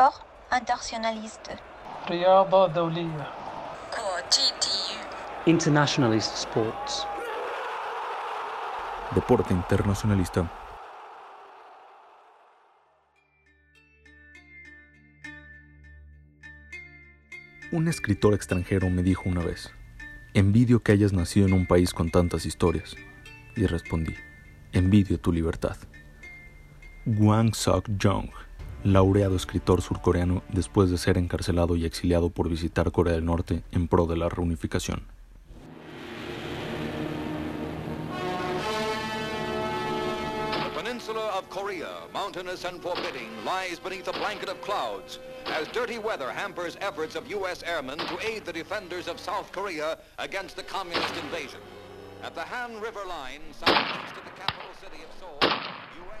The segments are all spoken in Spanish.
sport internationaliste. رياضة دولية Internationalist sports. Deporte internacionalista. Un escritor extranjero me dijo una vez, envidio que hayas nacido en un país con tantas historias. Y respondí, envidio tu libertad. Wang Sok-jong, laureado escritor surcoreano después de ser encarcelado y exiliado por visitar Corea del Norte en pro de la reunificación. Peninsula of Korea, mountainous and forbidding, lies beneath a blanket of clouds as dirty weather hampers efforts of U.S. airmen to aid the defenders of South Korea against the communist invasion. At the Han River line, southeast of the capital city of Seoul, U.S.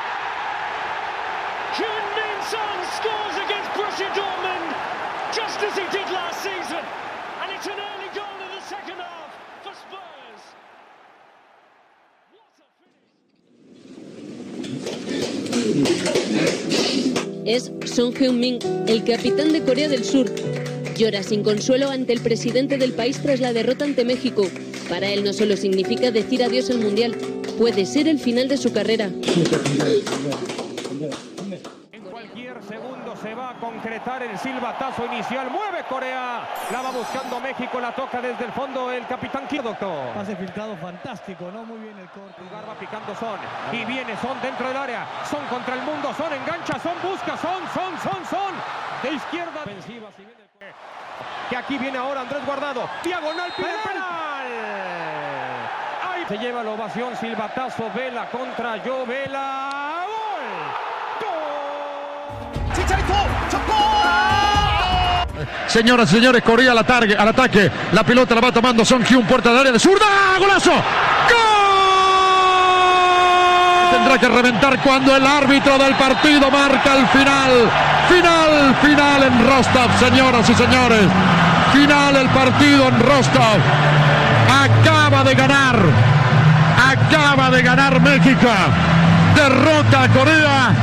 Es Son Heung-min, el capitán de Corea del Sur. Llora sin consuelo ante el presidente del país tras la derrota ante México. Para él no solo significa decir adiós al Mundial, puede ser el final de su carrera. En cualquier segundo se va a concretar el silbatazo inicial. Mueve Corea. La va buscando México. La toca desde el fondo el capitán Kio, doctor. Pase filtrado fantástico, ¿no? Muy bien el corte. Lugar va picando Son. Y viene Son dentro del área. Son contra el mundo. Son engancha. Son busca. Son, Son, Son, Son. De izquierda. Que aquí viene ahora Andrés Guardado. Diagonal. Pide penal. Ahí se lleva la ovación. Silbatazo. Vela contra Yo. Vela. Señoras y señores, Corea al ataque. La pelota la va tomando Son Hyun, puerta del área de zurda. ¡Golazo! ¡Gol! Tendrá que reventar cuando el árbitro del partido marca el final. Final, final en Rostov, señoras y señores. Final el partido en Rostov. Acaba de ganar. Acaba de ganar México. Derrota a Corea.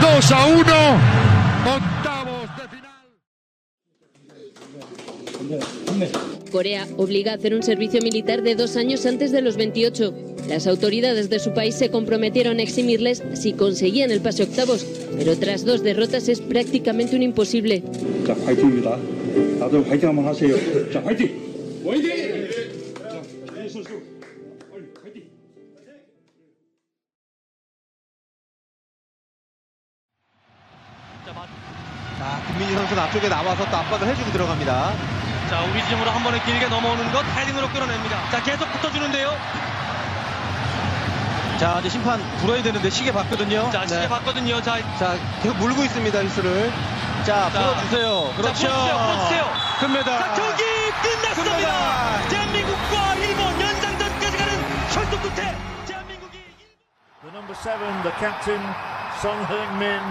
2 a 1. Octavos de final. Corea obliga a hacer un servicio militar de dos años antes de los 28. Las autoridades de su país se comprometieron a eximirles si conseguían el pase a octavos, pero tras dos derrotas es prácticamente un imposible. 자, 화이팅입니다. 다들 화이팅 한번 하세요. 자, 화이팅! 화이팅! 자, 김민희 선수는 앞쪽에 나와서 또 압박을 해주고 들어갑니다. 자, 우리 지점으로 한 번에 길게 넘어오는 것 헤딩으로 끌어냅니다. 자, 계속 붙어주는데요. 자, 이제 심판 불어야 되는데 시계 봤거든요. 자, 시계 봤거든요. 자, 자, 계속 물고 있습니다, 휘스를. 자, 자, 불어주세요. 자, 그렇죠. 불어주세요. 금메달. 자, 경기 끝났습니다. 금메달. 대한민국과 일본 연장전까지 가는 혈투 끝에 대한민국이 The number seven, the captain, Song Heung-min,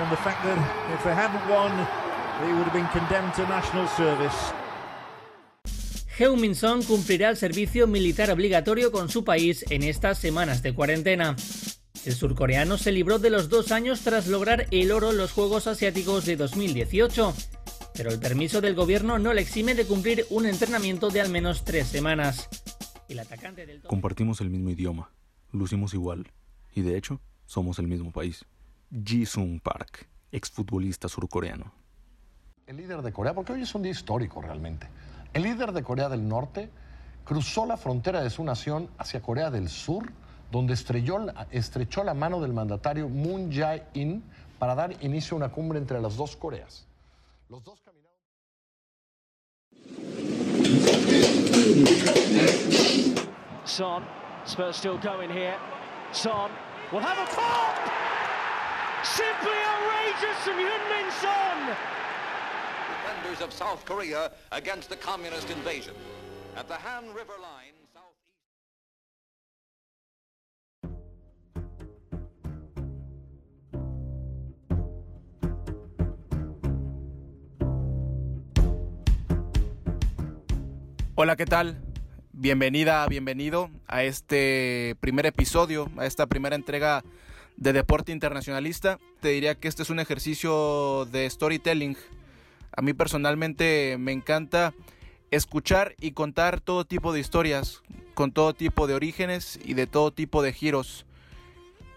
and the fact that if they hadn't won, he would have been condemned to national service. Heung-min Son cumplirá el servicio militar obligatorio con su país en estas semanas de cuarentena. El surcoreano se libró de los dos años tras lograr el oro en los Juegos Asiáticos de 2018, pero el permiso del gobierno no le exime de cumplir un entrenamiento de al menos tres semanas. El atacante del Compartimos el mismo idioma, lucimos igual, y de hecho, somos el mismo país. Ji-sung Park, exfutbolista surcoreano. El líder de Corea, porque hoy es un día histórico realmente. El líder de Corea del Norte cruzó la frontera de su nación hacia Corea del Sur, donde estrelló estrechó la mano del mandatario Moon Jae-in para dar inicio a una cumbre entre las dos Coreas. Los dos Son Spurs still going here. Son will have a pop! Simply outrageous from Heung-Min Son! Of South Korea against the communist invasion. At the Han River line, Hola, ¿qué tal? Bienvenida, bienvenido a este primer episodio, a esta primera entrega de Deporte Internacionalista. Te diría que este es un ejercicio de storytelling. A mí personalmente me encanta escuchar y contar todo tipo de historias, con todo tipo de orígenes y de todo tipo de giros.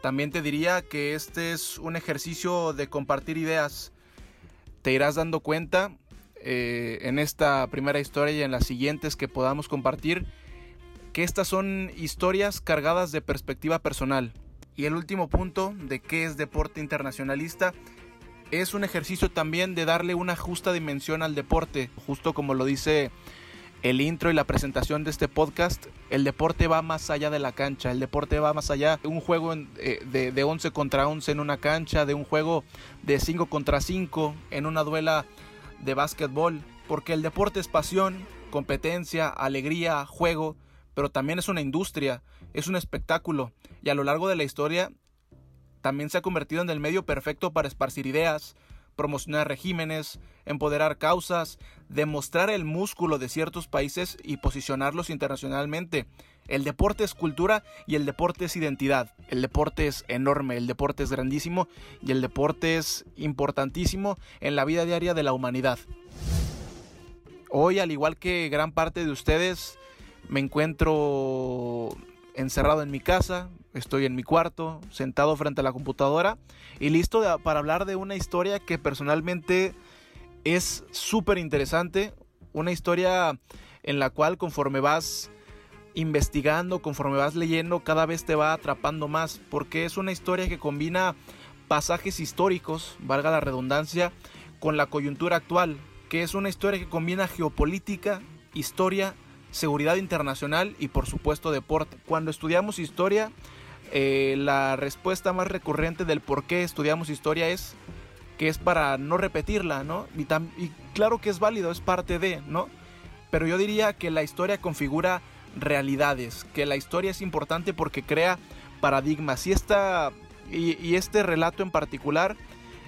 También te diría que este es un ejercicio de compartir ideas. Te irás dando cuenta eh, en esta primera historia y en las siguientes que podamos compartir, que estas son historias cargadas de perspectiva personal. Y el último punto de qué es deporte internacionalista es un ejercicio también de darle una justa dimensión al deporte, justo como lo dice el intro y la presentación de este podcast, el deporte va más allá de la cancha, el deporte va más allá de un juego eh, de, de 11 contra 11 en una cancha, de un juego de 5 contra 5 en una duela de básquetbol, porque el deporte es pasión, competencia, alegría, juego, pero también es una industria, es un espectáculo, y a lo largo de la historia también se ha convertido en el medio perfecto para esparcir ideas, promocionar regímenes, empoderar causas, demostrar el músculo de ciertos países y posicionarlos internacionalmente. El deporte es cultura y el deporte es identidad. El deporte es enorme, el deporte es grandísimo y el deporte es importantísimo en la vida diaria de la humanidad. Hoy, al igual que gran parte de ustedes, me encuentro encerrado en mi casa, estoy en mi cuarto, sentado frente a la computadora y listo para hablar de una historia que personalmente es súper interesante, una historia en la cual conforme vas investigando, conforme vas leyendo, cada vez te va atrapando más, porque es una historia que combina pasajes históricos, valga la redundancia, con la coyuntura actual, que es una historia que combina geopolítica, historia, seguridad internacional y por supuesto deporte. Cuando estudiamos historia, eh, la respuesta más recurrente del por qué estudiamos historia es que es para no repetirla, ¿no? Y, claro que es válido, es parte de, ¿no? Pero yo diría que la historia configura realidades, que la historia es importante porque crea paradigmas y, esta, y, este relato en particular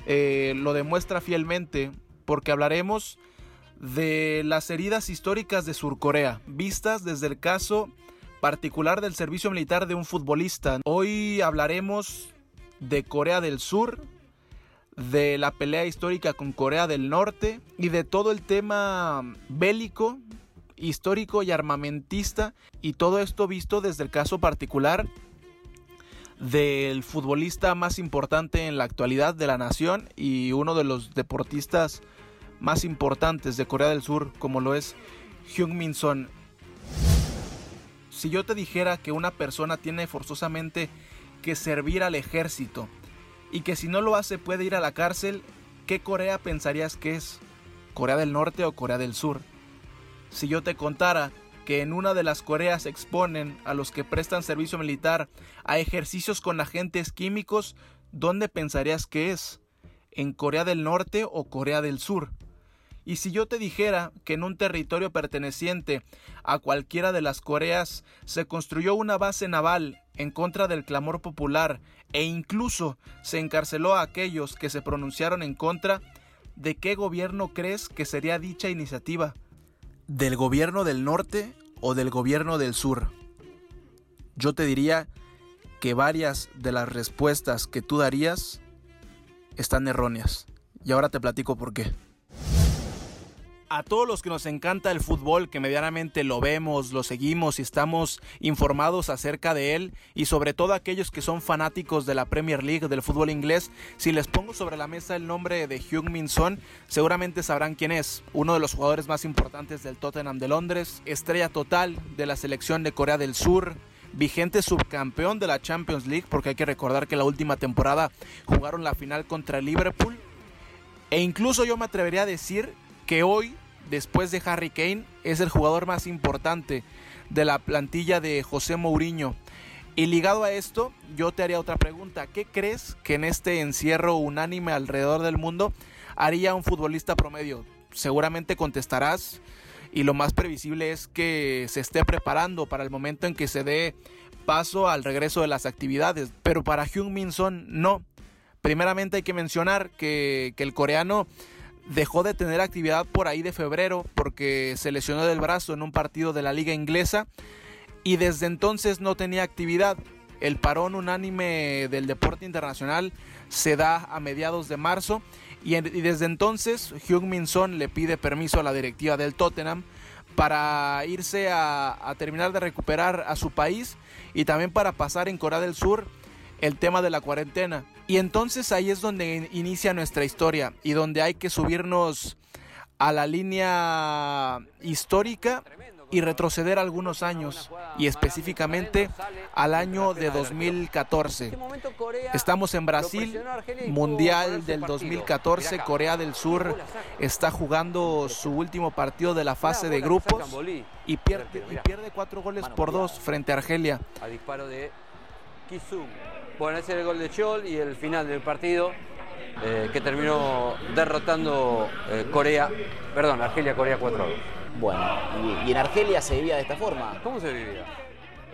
eh, lo demuestra fielmente porque hablaremos de las heridas históricas de Surcorea, vistas desde el caso particular del servicio militar de un futbolista. Hoy hablaremos de Corea del Sur, de la pelea histórica con Corea del Norte y de todo el tema bélico, histórico y armamentista y todo esto visto desde el caso particular del futbolista más importante en la actualidad de la nación y uno de los deportistas más importantes de Corea del Sur como lo es Hyun-Min Son si yo te dijera que una persona tiene forzosamente que servir al ejército y que si no lo hace puede ir a la cárcel, ¿qué Corea pensarías que es? ¿Corea del Norte o Corea del Sur? Si yo te contara que en una de las Coreas exponen a los que prestan servicio militar a ejercicios con agentes químicos, ¿dónde pensarías que es? ¿En Corea del Norte o Corea del Sur? Y si yo te dijera que en un territorio perteneciente a cualquiera de las Coreas se construyó una base naval en contra del clamor popular e incluso se encarceló a aquellos que se pronunciaron en contra, ¿de qué gobierno crees que sería dicha iniciativa? ¿Del gobierno del norte o del gobierno del sur? Yo te diría que varias de las respuestas que tú darías están erróneas. Y ahora te platico por qué a todos los que nos encanta el fútbol, que medianamente lo vemos, lo seguimos y estamos informados acerca de él, y sobre todo aquellos que son fanáticos de la Premier League, del fútbol inglés, si les pongo sobre la mesa el nombre de Hugh Min Son, seguramente sabrán quién es, uno de los jugadores más importantes del Tottenham de Londres, estrella total de la selección de Corea del Sur, vigente subcampeón de la Champions League, porque hay que recordar que la última temporada jugaron la final contra Liverpool, e incluso yo me atrevería a decir que hoy, después de Harry Kane, es el jugador más importante de la plantilla de José Mourinho. Y ligado a esto, yo te haría otra pregunta. ¿Qué crees que en este encierro unánime alrededor del mundo haría un futbolista promedio? Seguramente contestarás y lo más previsible es que se esté preparando para el momento en que se dé paso al regreso de las actividades. Pero para Hyun Min Son no. Primeramente hay que mencionar que, que el coreano dejó de tener actividad por ahí de febrero porque se lesionó del brazo en un partido de la liga inglesa y desde entonces no tenía actividad. El parón unánime del deporte internacional se da a mediados de marzo y, desde entonces Hyun Min Son le pide permiso a la directiva del Tottenham para irse a, a terminar de recuperar a su país y también para pasar en Corea del Sur el tema de la cuarentena. Y entonces ahí es donde inicia nuestra historia y donde hay que subirnos a la línea histórica y retroceder algunos años y específicamente al año de 2014. Estamos en Brasil, Mundial del 2014, Corea del Sur está jugando su último partido de la fase de grupos y pierde, y pierde cuatro goles por dos frente a Argelia. Bueno, ese es el gol de Chol y el final del partido. Eh, que terminó derrotando eh, Corea, perdón, Argelia-Corea 4 2. Bueno, y, y, en Argelia se vivía de esta forma. ¿Cómo se vivía?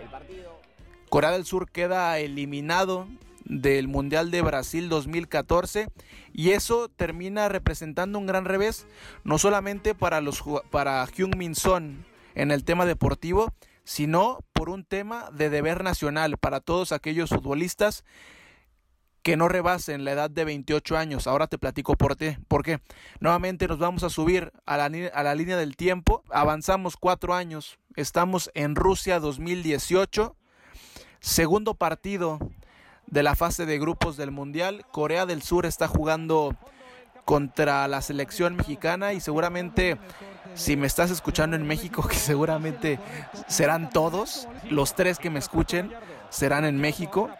El partido. Corea del Sur queda eliminado del Mundial de Brasil 2014 y eso termina representando un gran revés no solamente para los para Hyun Min Son en el tema deportivo, sino por un tema de deber nacional para todos aquellos futbolistas que no rebasen la edad de 28 años. Ahora te platico por qué. Nuevamente nos vamos a subir a la, a la línea del tiempo. Avanzamos cuatro años. Estamos en Rusia 2018. Segundo partido de la fase de grupos del Mundial. Corea del Sur está jugando contra la selección mexicana y seguramente si me estás escuchando en México, que seguramente serán todos, los tres que me escuchen serán en México.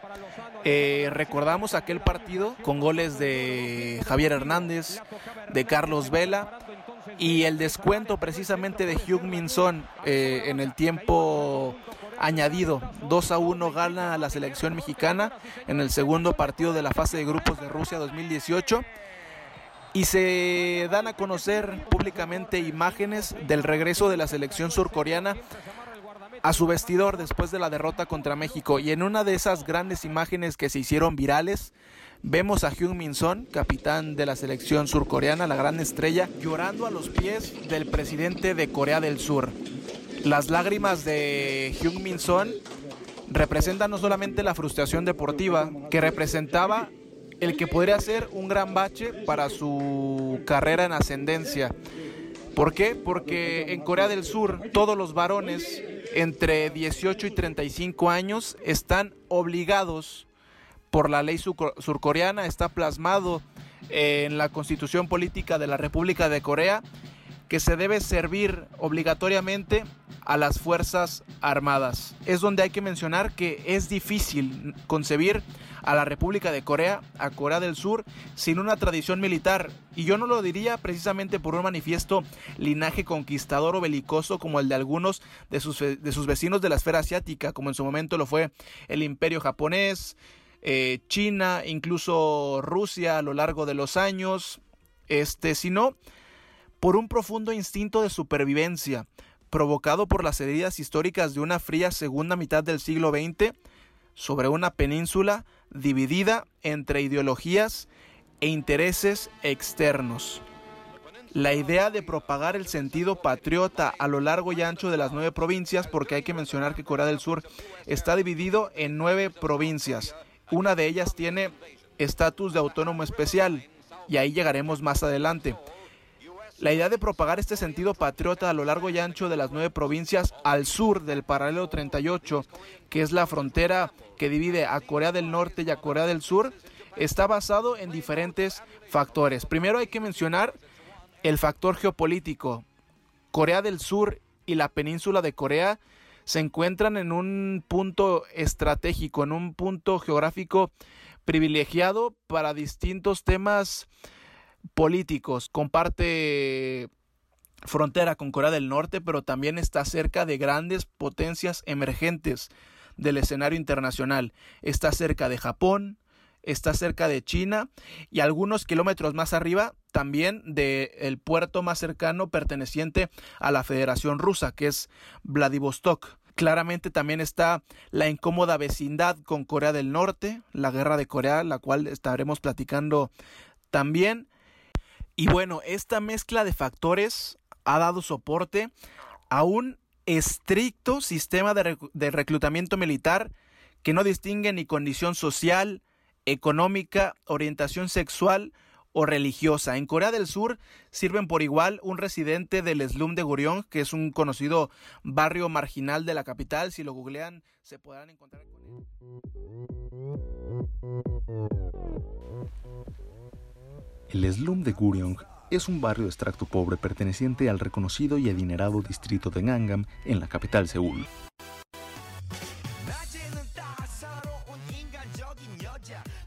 Eh, recordamos aquel partido con goles de Javier Hernández, de Carlos Vela y el descuento precisamente de Hugh Minson eh, en el tiempo añadido. 2 a 1 gana la selección mexicana en el segundo partido de la fase de grupos de Rusia 2018 y se dan a conocer públicamente imágenes del regreso de la selección surcoreana a su vestidor después de la derrota contra México. Y en una de esas grandes imágenes que se hicieron virales, vemos a Hyun Min Son, capitán de la selección surcoreana, la gran estrella, llorando a los pies del presidente de Corea del Sur. Las lágrimas de Hyun Min Son representan no solamente la frustración deportiva que representaba el que podría ser un gran bache para su carrera en ascendencia. ¿Por qué? Porque en Corea del Sur todos los varones entre 18 y 35 años están obligados por la ley surcoreana, está plasmado en la constitución política de la República de Corea, que se debe servir obligatoriamente a las Fuerzas Armadas. Es donde hay que mencionar que es difícil concebir a la República de Corea, a Corea del Sur, sin una tradición militar. Y yo no lo diría precisamente por un manifiesto linaje conquistador o belicoso como el de algunos de sus, de sus vecinos de la esfera asiática, como en su momento lo fue el imperio japonés, eh, China, incluso Rusia a lo largo de los años, este, sino por un profundo instinto de supervivencia, provocado por las heridas históricas de una fría segunda mitad del siglo XX sobre una península dividida entre ideologías e intereses externos. La idea de propagar el sentido patriota a lo largo y ancho de las nueve provincias, porque hay que mencionar que Corea del Sur está dividido en nueve provincias. Una de ellas tiene estatus de autónomo especial, y ahí llegaremos más adelante. La idea de propagar este sentido patriota a lo largo y ancho de las nueve provincias al sur del paralelo 38, que es la frontera que divide a Corea del Norte y a Corea del Sur, está basado en diferentes factores. Primero hay que mencionar el factor geopolítico. Corea del Sur y la península de Corea se encuentran en un punto estratégico, en un punto geográfico privilegiado para distintos temas políticos. Comparte frontera con Corea del Norte, pero también está cerca de grandes potencias emergentes. del escenario internacional. Está cerca de Japón, está cerca de China y algunos kilómetros más arriba también del puerto más cercano perteneciente a la Federación Rusa, que es Vladivostok. Claramente también está la incómoda vecindad con Corea del Norte, la guerra de Corea, la cual estaremos platicando también. Y bueno, esta mezcla de factores ha dado soporte a un estricto sistema de, reclutamiento militar que no distingue ni condición social, económica, orientación sexual o religiosa. En Corea del Sur sirven por igual un residente del slum de Gurion, que es un conocido barrio marginal de la capital. Si lo googlean, se podrán encontrar con él. El slum de Gurion es un barrio de extracto pobre perteneciente al reconocido y adinerado distrito de Gangnam en la capital Seúl.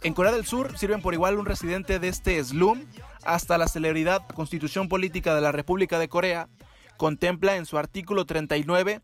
En Corea del Sur sirven por igual un residente de este slum hasta la celebridad Constitución Política de la República de Corea contempla en su artículo 39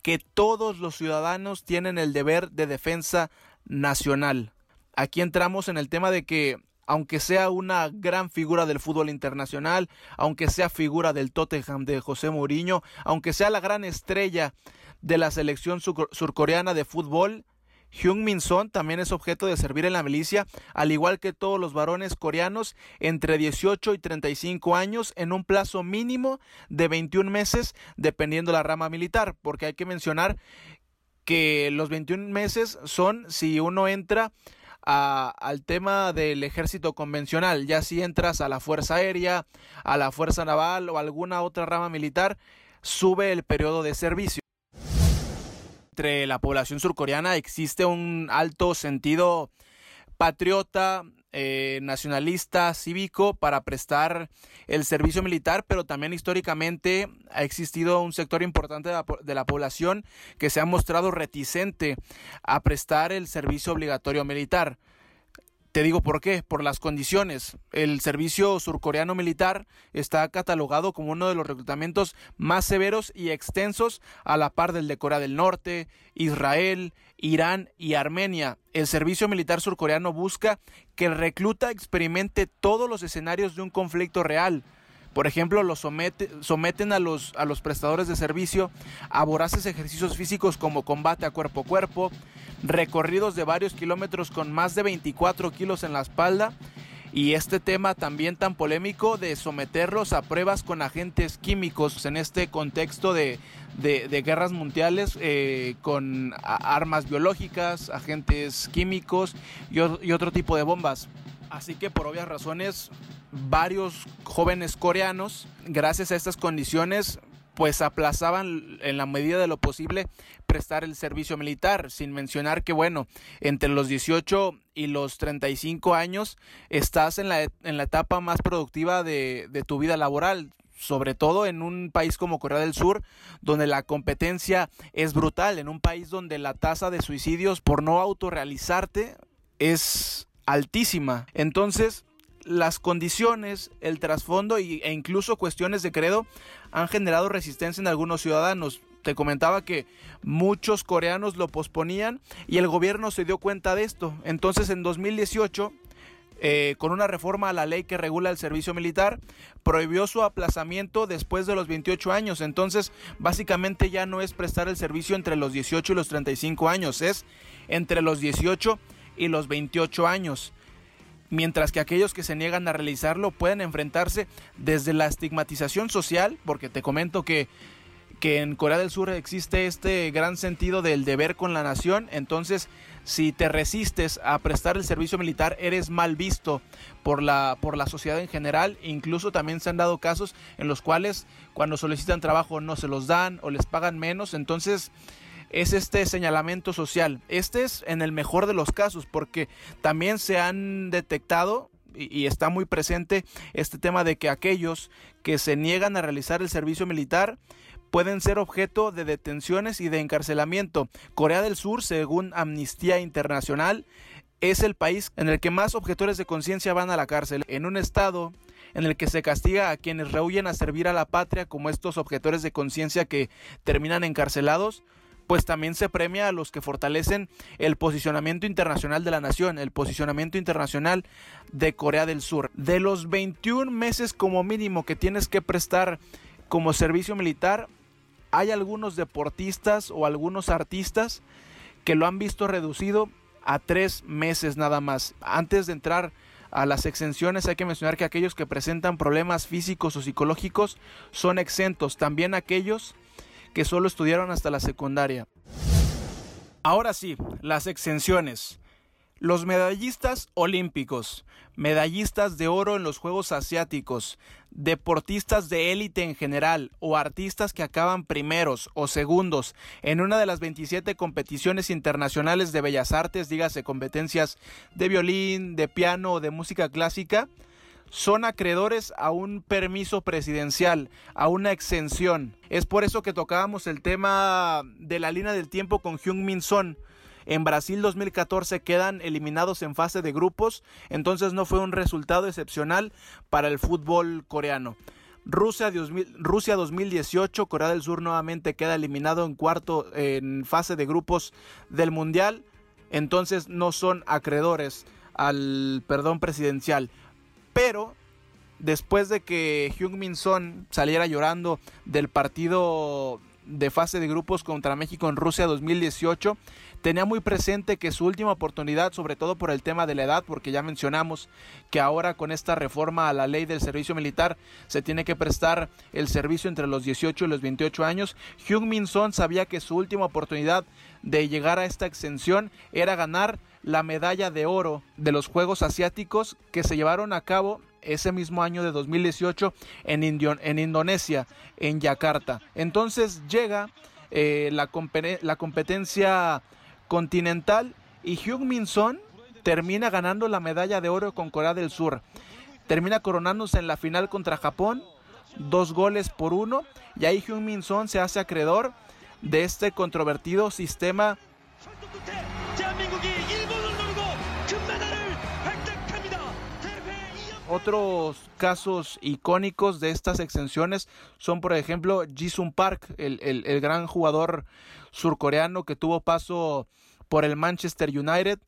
que todos los ciudadanos tienen el deber de defensa nacional. Aquí entramos en el tema de que aunque sea una gran figura del fútbol internacional, aunque sea figura del Tottenham de José Mourinho, aunque sea la gran estrella de la selección surcoreana de fútbol, Hyun Min Son también es objeto de servir en la milicia, al igual que todos los varones coreanos entre 18 y 35 años en un plazo mínimo de 21 meses dependiendo la rama militar, porque hay que mencionar que los 21 meses son si uno entra al tema del ejército convencional, ya si entras a la Fuerza Aérea, a la Fuerza Naval o alguna otra rama militar, sube el periodo de servicio. Entre la población surcoreana existe un alto sentido patriota, eh, nacionalista, cívico para prestar el servicio militar, pero también históricamente ha existido un sector importante de la, de la, población que se ha mostrado reticente a prestar el servicio obligatorio militar. Te digo por qué, por las condiciones. El servicio surcoreano militar está catalogado como uno de los reclutamientos más severos y extensos a la par del de Corea del Norte, Israel, Irán y Armenia. El servicio militar surcoreano busca que el recluta experimente todos los escenarios de un conflicto real. Por ejemplo, los someten a los, a los prestadores de servicio a voraces ejercicios físicos como combate a cuerpo a cuerpo, recorridos de varios kilómetros con más de 24 kilos en la espalda y este tema también tan polémico de someterlos a pruebas con agentes químicos en este contexto de, guerras mundiales eh, con armas biológicas, agentes químicos y otro tipo de bombas. Así que por obvias razones varios jóvenes coreanos, gracias a estas condiciones, pues aplazaban en la medida de lo posible prestar el servicio militar, sin mencionar que, bueno, entre los 18 y los 35 años estás en la, en la etapa más productiva de, de tu vida laboral, sobre todo en un país como Corea del Sur, donde la competencia es brutal, en un país donde la tasa de suicidios por no autorrealizarte es altísima. Entonces, las condiciones, el trasfondo e incluso cuestiones de credo han generado resistencia en algunos ciudadanos. Te comentaba que muchos coreanos lo posponían y el gobierno se dio cuenta de esto. Entonces en 2018, eh, con una reforma a la ley que regula el servicio militar, prohibió su aplazamiento después de los 28 años. Entonces básicamente ya no es prestar el servicio entre los 18 y los 35 años, es entre los 18 y los 28 años. Mientras que aquellos que se niegan a realizarlo pueden enfrentarse desde la estigmatización social, porque te comento que que en Corea del Sur existe este gran sentido del deber con la nación, entonces si te resistes a prestar el servicio militar eres mal visto por la por la sociedad en general, incluso también se han dado casos en los cuales cuando solicitan trabajo no se los dan o les pagan menos, entonces es este señalamiento social. Este es en el mejor de los casos porque también se han detectado y, está muy presente este tema de que aquellos que se niegan a realizar el servicio militar pueden ser objeto de detenciones y de encarcelamiento. Corea del Sur, según Amnistía Internacional, es el país en el que más objetores de conciencia van a la cárcel. En un estado en el que se castiga a quienes rehuyen a servir a la patria como estos objetores de conciencia que terminan encarcelados, pues también se premia a los que fortalecen el posicionamiento internacional de la nación, el posicionamiento internacional de Corea del Sur. De los 21 meses como mínimo que tienes que prestar como servicio militar, hay algunos deportistas o algunos artistas que lo han visto reducido a tres meses nada más. Antes de entrar a las exenciones hay que mencionar que aquellos que presentan problemas físicos o psicológicos son exentos, también aquellos que solo estudiaron hasta la secundaria. Ahora sí, las exenciones. Los medallistas olímpicos, medallistas de oro en los Juegos Asiáticos, deportistas de élite en general o artistas que acaban primeros o segundos en una de las 27 competiciones internacionales de bellas artes, dígase competencias de violín, de piano o de música clásica, son acreedores a un permiso presidencial, a una exención. Es por eso que tocábamos el tema de la línea del tiempo con Hyun Min Son. En Brasil 2014 quedan eliminados en fase de grupos, entonces no fue un resultado excepcional para el fútbol coreano. Rusia, Rusia 2018, Corea del Sur nuevamente queda eliminado en cuarto en fase de grupos del Mundial, entonces no son acreedores al perdón presidencial. Pero después de que Hyun Min Son saliera llorando del partido de fase de grupos contra México en Rusia 2018, tenía muy presente que su última oportunidad, sobre todo por el tema de la edad, porque ya mencionamos que ahora con esta reforma a la ley del servicio militar se tiene que prestar el servicio entre los 18 y los 28 años, Hyun Min Son sabía que su última oportunidad de llegar a esta exención era ganar la medalla de oro de los Juegos Asiáticos que se llevaron a cabo ese mismo año de 2018 en, en Indonesia, en Yakarta. Entonces llega eh, la, la, competencia continental y Hyun Min Son termina ganando la medalla de oro con Corea del Sur. Termina coronándose en la final contra Japón, dos goles por uno, y ahí Hyun Min Son se hace acreedor de este controvertido sistema Otros casos icónicos de estas exenciones son, por ejemplo, Jisung Park, el, gran jugador surcoreano que tuvo paso por el Manchester United.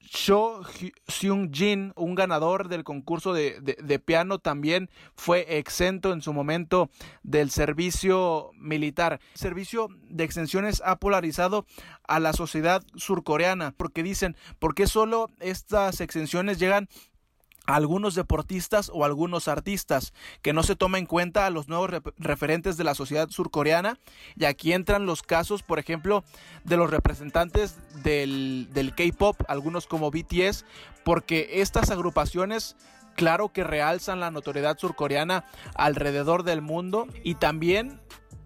Cho Seung Jin, un ganador del concurso de, de, piano, también fue exento en su momento del servicio militar. El servicio de exenciones ha polarizado a la sociedad surcoreana porque dicen, ¿por qué solo estas exenciones llegan algunos deportistas o algunos artistas, que no se toma en cuenta a los nuevos referentes de la sociedad surcoreana. Y aquí entran los casos, por ejemplo, de los representantes del, del K-Pop, algunos como BTS, porque estas agrupaciones claro que realzan la notoriedad surcoreana alrededor del mundo y también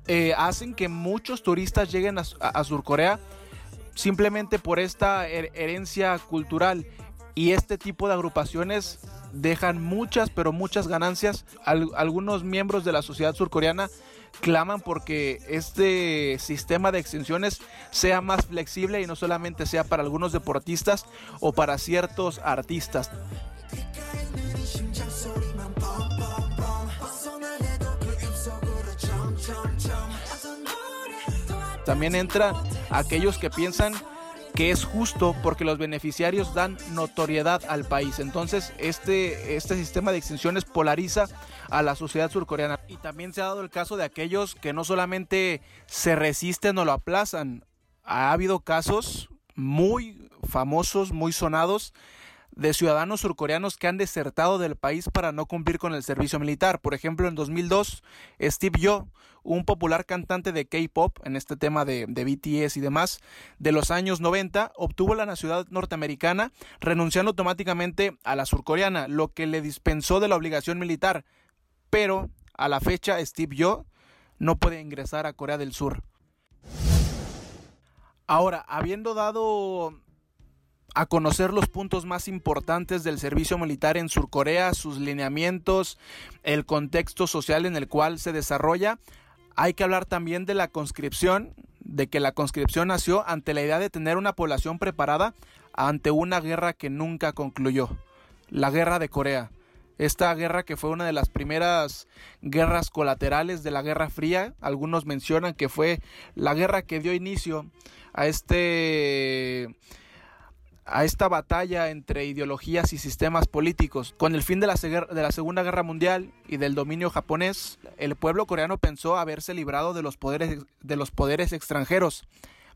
eh, hacen que muchos turistas lleguen a, a Surcorea simplemente por esta herencia cultural y este tipo de agrupaciones dejan muchas, pero muchas ganancias. algunos miembros de la sociedad surcoreana claman porque este sistema de extensiones sea más flexible y no solamente sea para algunos deportistas o para ciertos artistas. También entran aquellos que piensan que es justo porque los beneficiarios dan notoriedad al país. Entonces, este, este sistema de extensiones polariza a la sociedad surcoreana. Y también se ha dado el caso de aquellos que no solamente se resisten o lo aplazan. Ha habido casos muy famosos, muy sonados, de ciudadanos surcoreanos que han desertado del país para no cumplir con el servicio militar. Por ejemplo, en 2002, Steve Yo, un popular cantante de K-pop, en este tema de, BTS y demás, de los años 90, obtuvo la nacionalidad norteamericana, renunciando automáticamente a la surcoreana, lo que le dispensó de la obligación militar. Pero a la fecha, Steve Yo no puede ingresar a Corea del Sur. Ahora, habiendo dado a conocer los puntos más importantes del servicio militar en Surcorea, sus lineamientos, el contexto social en el cual se desarrolla. Hay que hablar también de la conscripción, de que la conscripción nació ante la idea de tener una población preparada ante una guerra que nunca concluyó, la guerra de Corea. esta guerra que fue una de las primeras guerras colaterales de la Guerra Fría. Algunos mencionan que fue la guerra que dio inicio a este a esta batalla entre ideologías y sistemas políticos. Con el fin de la, Segunda Guerra Mundial y del dominio japonés, el pueblo coreano pensó haberse librado de los poderes, de los poderes extranjeros,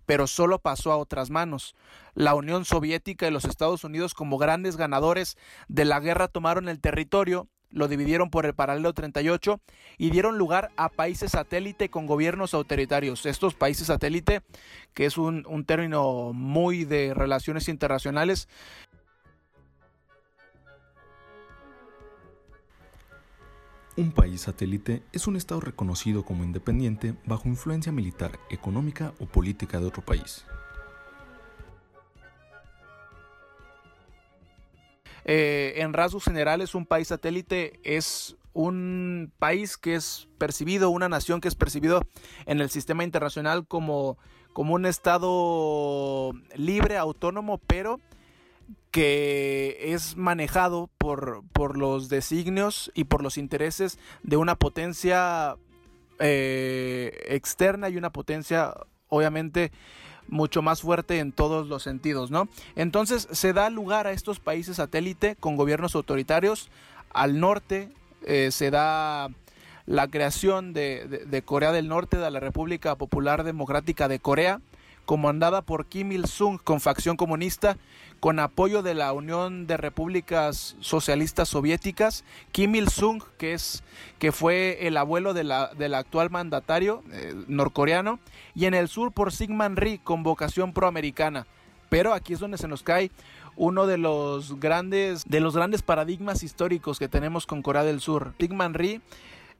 pero solo pasó a otras manos. La Unión Soviética y los Estados Unidos como grandes ganadores de la guerra tomaron el territorio lo dividieron por el paralelo 38 y dieron lugar a países satélite con gobiernos autoritarios. Estos países satélite, que es un, un término muy de relaciones internacionales, Un país satélite es un Estado reconocido como independiente bajo influencia militar, económica o política de otro país. Eh, en rasgos generales, un país satélite es un país que es percibido, una nación que es percibido en el sistema internacional como, como un estado libre, autónomo, pero que es manejado por, por los designios y por los intereses de una potencia eh, externa y una potencia obviamente mucho más fuerte en todos los sentidos, ¿no? Entonces se da lugar a estos países satélite con gobiernos autoritarios. Al norte eh, se da la creación de, Corea del Norte, de la República Popular Democrática de Corea, comandada por Kim Il-sung con facción comunista, con apoyo de la Unión de Repúblicas Socialistas Soviéticas, Kim Il-sung, que, es, que fue el abuelo de la, del actual mandatario eh, norcoreano, y en el sur por Sigmund Rhee con vocación proamericana. Pero aquí es donde se nos cae uno de los grandes de los grandes paradigmas históricos que tenemos con Corea del Sur. Sigmund Rhee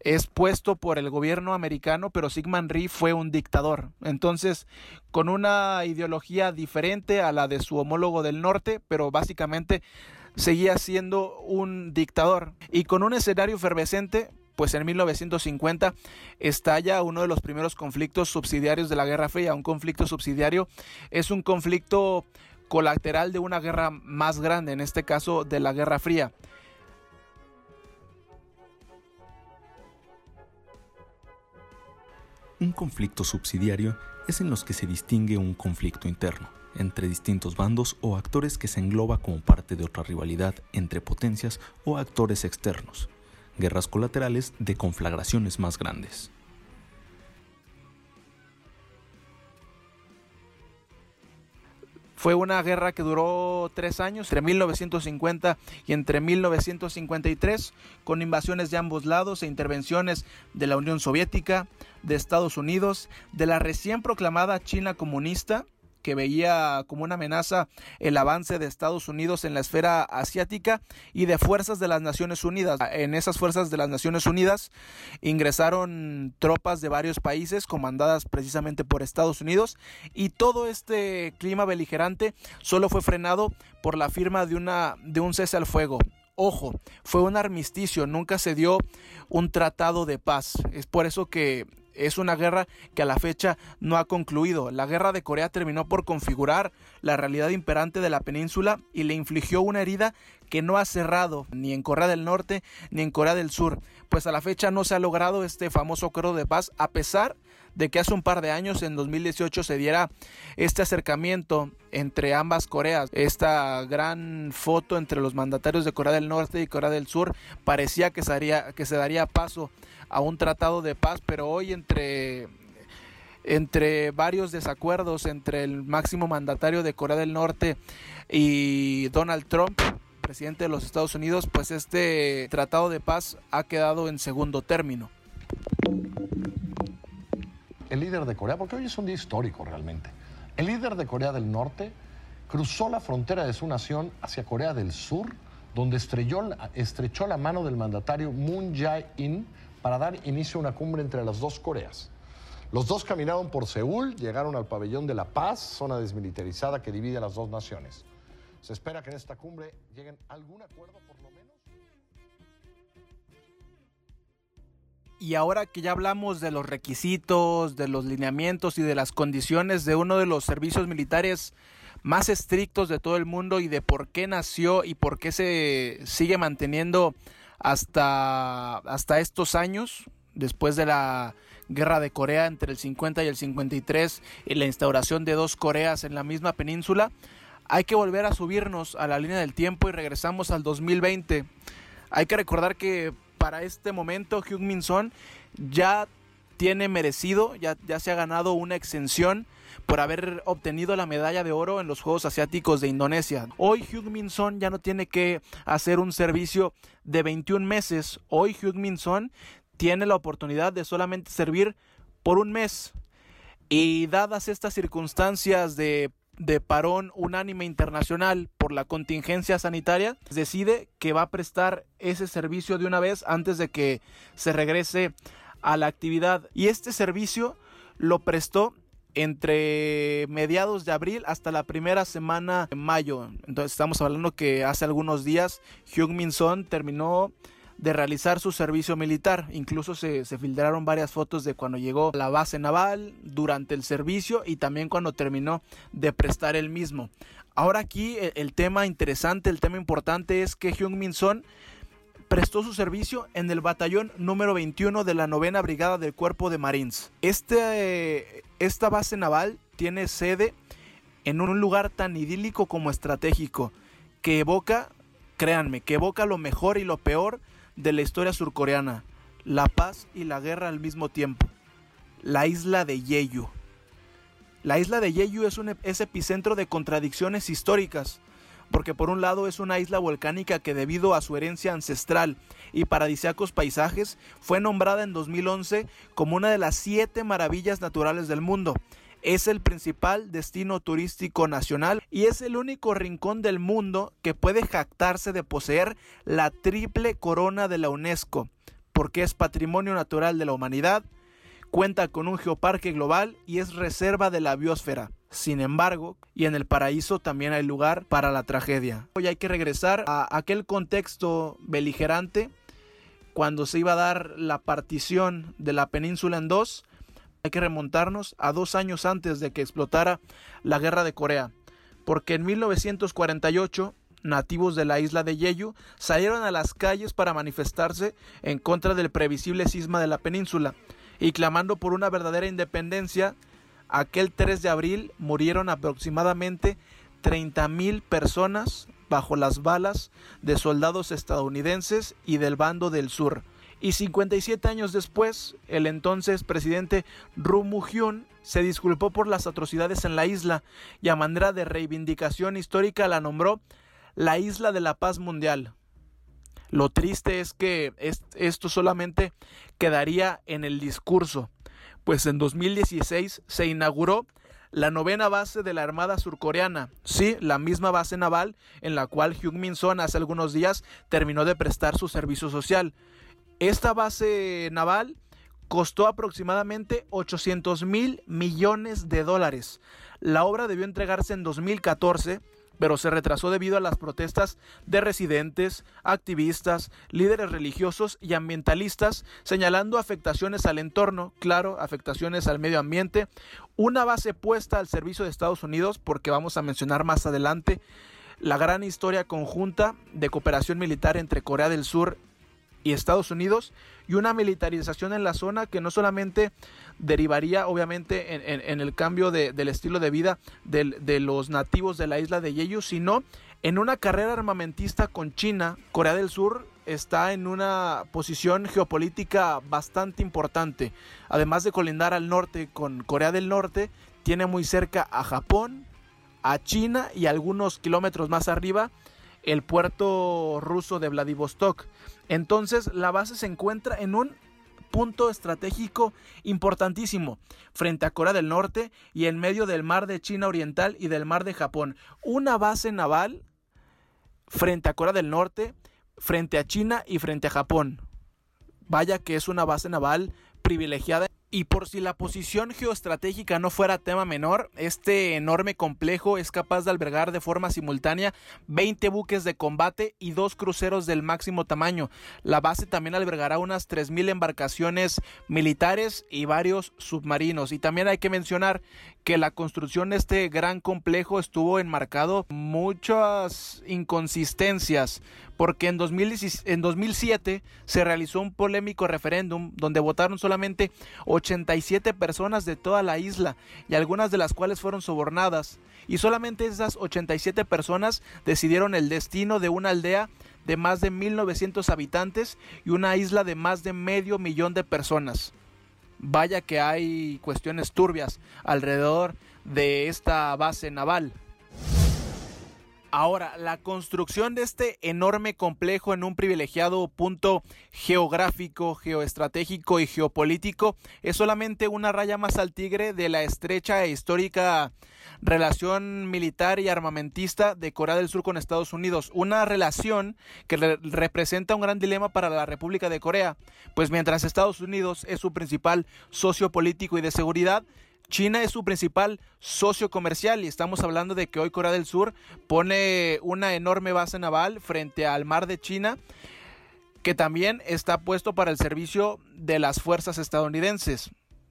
es puesto por el gobierno americano, pero Sigmund Rhee fue un dictador. Entonces, con una ideología diferente a la de su homólogo del norte, pero básicamente seguía siendo un dictador y con un escenario efervescente pues en 1950 estalla uno de los primeros conflictos subsidiarios de la Guerra Fría. Un conflicto subsidiario es un conflicto colateral de una guerra más grande, en este caso de la Guerra Fría. Un conflicto subsidiario es en los que se distingue un conflicto interno entre distintos bandos o actores que se engloba como parte de otra rivalidad entre potencias o actores externos, guerras colaterales de conflagraciones más grandes. Fue una guerra que duró tres años, entre 1950 y entre 1953, con invasiones de ambos lados e intervenciones de la Unión Soviética, de Estados Unidos, de la recién proclamada China comunista que veía como una amenaza el avance de Estados Unidos en la esfera asiática y de fuerzas de las Naciones Unidas. En esas fuerzas de las Naciones Unidas ingresaron tropas de varios países comandadas precisamente por Estados Unidos y todo este clima beligerante solo fue frenado por la firma de, una, de un cese al fuego. Ojo, fue un armisticio, nunca se dio un tratado de paz. Es por eso que es una guerra que a la fecha no ha concluido. La guerra de Corea terminó por configurar la realidad imperante de la península y le infligió una herida que no ha cerrado ni en Corea del Norte ni en Corea del Sur. Pues a la fecha no se ha logrado este famoso acuerdo de paz a pesar de que hace un par de años, en 2018, se diera este acercamiento entre ambas Coreas. Esta gran foto entre los mandatarios de Corea del Norte y Corea del Sur parecía que que se daría paso a un tratado de paz, pero hoy entre entre varios desacuerdos entre el máximo mandatario de Corea del Norte y Donald Trump, presidente de los Estados Unidos, pues este tratado de paz ha quedado en segundo término. El líder de Corea, porque hoy es un día histórico realmente, el líder de Corea del Norte cruzó la frontera de su nación hacia Corea del Sur, donde estrelló, estrechó la mano del mandatario Moon Jae-in, para dar inicio a una cumbre entre las dos Coreas. Los dos caminaron por Seúl, llegaron al pabellón de la paz, zona desmilitarizada que divide a las dos naciones. Se espera que en esta cumbre lleguen algún acuerdo por lo menos. Y ahora que ya hablamos de los requisitos, de los lineamientos y de las condiciones de uno de los servicios militares más estrictos de todo el mundo y de por qué nació y por qué se sigue manteniendo hasta, hasta estos años, después de la guerra de Corea entre el 50 y el 53 y la instauración de dos Coreas en la misma península, hay que volver a subirnos a la línea del tiempo y regresamos al 2020. Hay que recordar que para este momento Hyun Min Son ya tiene merecido, ya, ya se ha ganado una exención por haber obtenido la medalla de oro en los Juegos Asiáticos de Indonesia. Hoy Hyun Min Son ya no tiene que hacer un servicio de 21 meses. Hoy Hyun Min Son tiene la oportunidad de solamente servir por un mes. Y dadas estas circunstancias de, de parón unánime internacional por la contingencia sanitaria, decide que va a prestar ese servicio de una vez antes de que se regrese a la actividad. Y este servicio lo prestó entre mediados de abril hasta la primera semana de mayo. Entonces estamos hablando que hace algunos días Hyun Min terminó de realizar su servicio militar. Incluso se, se, filtraron varias fotos de cuando llegó a la base naval, durante el servicio y también cuando terminó de prestar el mismo. Ahora aquí el, el tema interesante, el tema importante es que Hyun Min Son prestó su servicio en el batallón número 21 de la novena brigada del cuerpo de Marines. Este, esta base naval tiene sede en un lugar tan idílico como estratégico, que evoca, créanme, que evoca lo mejor y lo peor de la historia surcoreana, la paz y la guerra al mismo tiempo, la isla de Jeju. La isla de Jeju es, un, es epicentro de contradicciones históricas, porque por un lado es una isla volcánica que debido a su herencia ancestral y paradisíacos paisajes fue nombrada en 2011 como una de las siete maravillas naturales del mundo. Es el principal destino turístico nacional y es el único rincón del mundo que puede jactarse de poseer la triple corona de la UNESCO, porque es patrimonio natural de la humanidad, cuenta con un geoparque global y es reserva de la biosfera. Sin embargo, y en el paraíso también hay lugar para la tragedia. Hoy hay que regresar a aquel contexto beligerante cuando se iba a dar la partición de la península en dos. Hay que remontarnos a dos años antes de que explotara la guerra de Corea. Porque en 1948 nativos de la isla de Jeju salieron a las calles para manifestarse en contra del previsible cisma de la península y clamando por una verdadera independencia Aquel 3 de abril murieron aproximadamente 30.000 personas bajo las balas de soldados estadounidenses y del bando del sur. Y 57 años después, el entonces presidente Moo-hyun se disculpó por las atrocidades en la isla y a manera de reivindicación histórica la nombró la Isla de la Paz Mundial. Lo triste es que esto solamente quedaría en el discurso, pues en 2016 se inauguró la novena base de la Armada Surcoreana, sí, la misma base naval en la cual Hyun Min Son hace algunos días terminó de prestar su servicio social. Esta base naval costó aproximadamente 800 mil millones de dólares. La obra debió entregarse en 2014 pero se retrasó debido a las protestas de residentes, activistas, líderes religiosos y ambientalistas, señalando afectaciones al entorno, claro, afectaciones al medio ambiente, una base puesta al servicio de Estados Unidos, porque vamos a mencionar más adelante la gran historia conjunta de cooperación militar entre Corea del Sur y Estados Unidos y una militarización en la zona que no solamente derivaría obviamente en, el cambio del estilo de vida de los nativos de la isla de Jeju, sino en una carrera armamentista con China, Corea del Sur está en una posición geopolítica bastante importante. Además de colindar al norte con Corea del Norte, tiene muy cerca a Japón, a China y algunos kilómetros más arriba el puerto ruso de Vladivostok. Entonces la base se encuentra en un punto estratégico importantísimo frente a Corea del Norte y en medio del mar de China Oriental y del mar de Japón. Una base naval frente a Corea del Norte, frente a China y frente a Japón. Vaya que es una base naval privilegiada y por si la posición geoestratégica no fuera tema menor, este enorme complejo es capaz de albergar de forma simultánea 20 buques de combate y dos cruceros del máximo tamaño. La base también albergará unas 3.000 embarcaciones militares y varios submarinos. Y también hay que mencionar que la construcción de este gran complejo estuvo enmarcado muchas inconsistencias, porque en, 2007 se realizó un polémico referéndum donde votaron solamente 87 personas de toda la isla y algunas de las cuales fueron sobornadas, y solamente esas 87 personas decidieron el destino de una aldea de más de 1900 habitantes y una isla de más de medio millón de personas vaya que hay cuestiones turbias alrededor de esta base naval. Ahora, la construcción de este enorme complejo en un privilegiado punto geográfico, geoestratégico y geopolítico es solamente una raya más al tigre de la estrecha e histórica relación militar y armamentista de Corea del Sur con Estados Unidos. Una relación que representa un gran dilema para la República de Corea, pues mientras Estados Unidos es su principal socio político y de seguridad, China es su principal socio comercial y estamos hablando de que hoy Corea del Sur pone una enorme base naval frente al mar de China que también está puesto para el servicio de las fuerzas estadounidenses.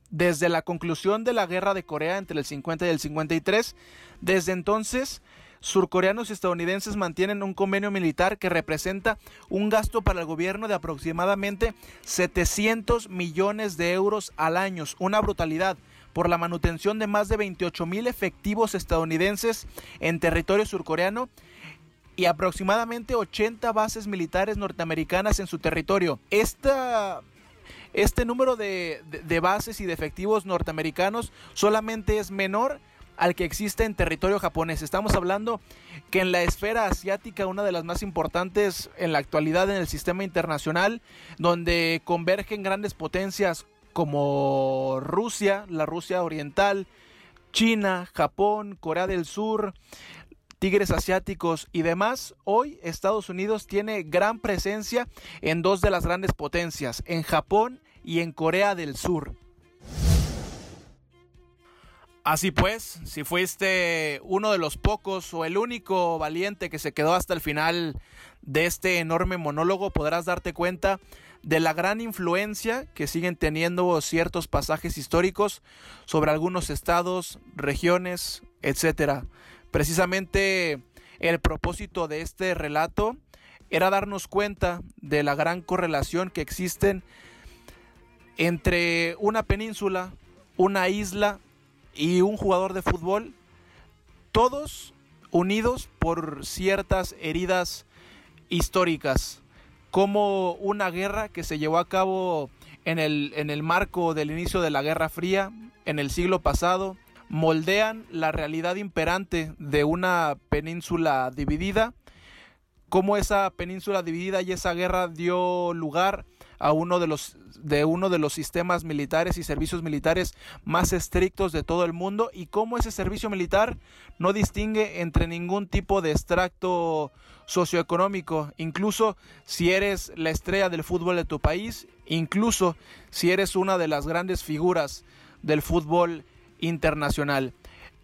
Desde la conclusión de la guerra de Corea entre el 50 y el 53, desde entonces surcoreanos y estadounidenses mantienen un convenio militar que representa un gasto para el gobierno de aproximadamente 700 millones de euros al año, una brutalidad por la manutención de más de 28 mil efectivos estadounidenses en territorio surcoreano y aproximadamente 80 bases militares norteamericanas en su territorio. Esta, este número de, de, bases y de efectivos norteamericanos solamente es menor al que existe en territorio japonés. Estamos hablando que en la esfera asiática, una de las más importantes en la actualidad en el sistema internacional, donde convergen grandes potencias como Rusia, la Rusia oriental, China, Japón, Corea del Sur, tigres asiáticos y demás, hoy Estados Unidos tiene gran presencia en dos de las grandes potencias, en Japón y en Corea del Sur. Así pues, si fuiste uno de los pocos o el único valiente que se quedó hasta el final de este enorme monólogo, podrás darte cuenta de la gran influencia que siguen teniendo ciertos pasajes históricos sobre algunos estados, regiones, etcétera. Precisamente el propósito de este relato era darnos cuenta de la gran correlación que existen entre una península, una isla y un jugador de fútbol, todos unidos por ciertas heridas históricas como una guerra que se llevó a cabo en el, en el marco del inicio de la Guerra Fría en el siglo pasado, moldean la realidad imperante de una península dividida, cómo esa península dividida y esa guerra dio lugar a uno de los de uno de los sistemas militares y servicios militares más estrictos de todo el mundo y cómo ese servicio militar no distingue entre ningún tipo de extracto socioeconómico, incluso si eres la estrella del fútbol de tu país, incluso si eres una de las grandes figuras del fútbol internacional.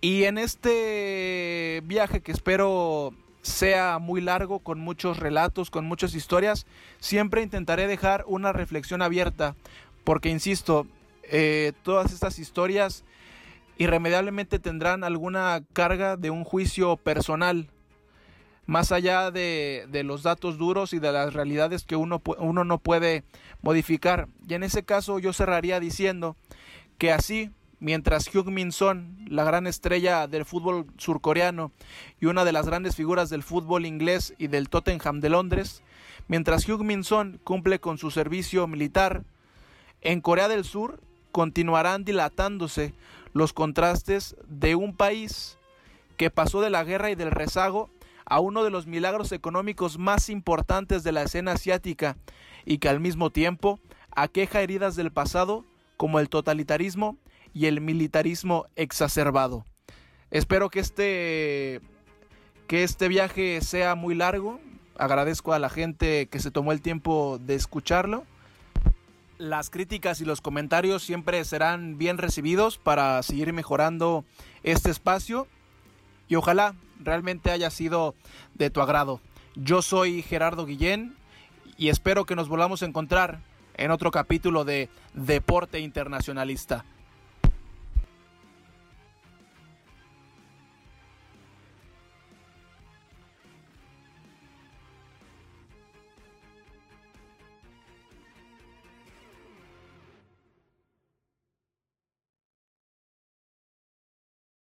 Y en este viaje que espero sea muy largo, con muchos relatos, con muchas historias, siempre intentaré dejar una reflexión abierta, porque insisto, eh, todas estas historias irremediablemente tendrán alguna carga de un juicio personal, más allá de, de, los datos duros y de las realidades que uno, uno no puede modificar. Y en ese caso yo cerraría diciendo que así mientras Hyuk Min Son, la gran estrella del fútbol surcoreano y una de las grandes figuras del fútbol inglés y del Tottenham de Londres, mientras Hyuk Min Son cumple con su servicio militar, en Corea del Sur continuarán dilatándose los contrastes de un país que pasó de la guerra y del rezago a uno de los milagros económicos más importantes de la escena asiática y que al mismo tiempo aqueja heridas del pasado como el totalitarismo y el militarismo exacerbado. Espero que este, que este viaje sea muy largo. Agradezco a la gente que se tomó el tiempo de escucharlo. Las críticas y los comentarios siempre serán bien recibidos para seguir mejorando este espacio y ojalá realmente haya sido de tu agrado. Yo soy Gerardo Guillén y espero que nos volvamos a encontrar en otro capítulo de Deporte Internacionalista.